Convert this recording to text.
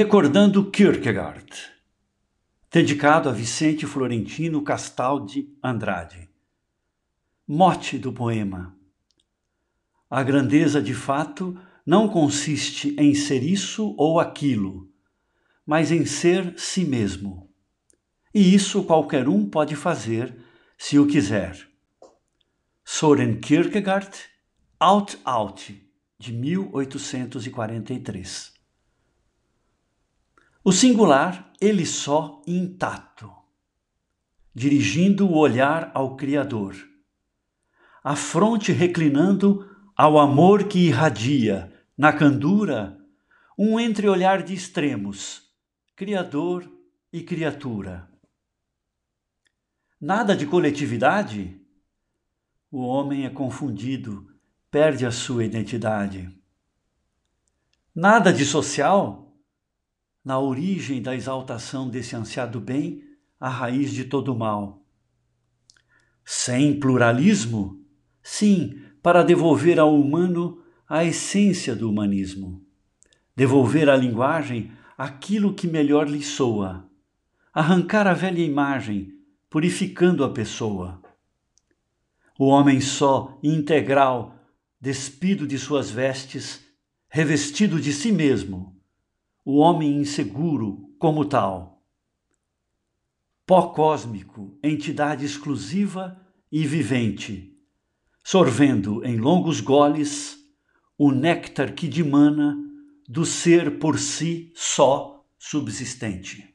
Recordando Kierkegaard, dedicado a Vicente Florentino Castaldi Andrade. Mote do poema. A grandeza de fato não consiste em ser isso ou aquilo, mas em ser si mesmo. E isso qualquer um pode fazer se o quiser. Soren Kierkegaard, Out Out, de 1843. O singular, ele só intacto, dirigindo o olhar ao Criador, a fronte reclinando ao amor que irradia, na candura, um entreolhar de extremos, Criador e criatura. Nada de coletividade? O homem é confundido, perde a sua identidade. Nada de social? Na origem da exaltação desse ansiado bem, a raiz de todo o mal. Sem pluralismo? Sim, para devolver ao humano a essência do humanismo. Devolver à linguagem aquilo que melhor lhe soa. Arrancar a velha imagem, purificando a pessoa. O homem só, integral, despido de suas vestes, revestido de si mesmo, o homem inseguro como tal. Pó cósmico, entidade exclusiva e vivente, sorvendo em longos goles o néctar que dimana do ser por si só subsistente.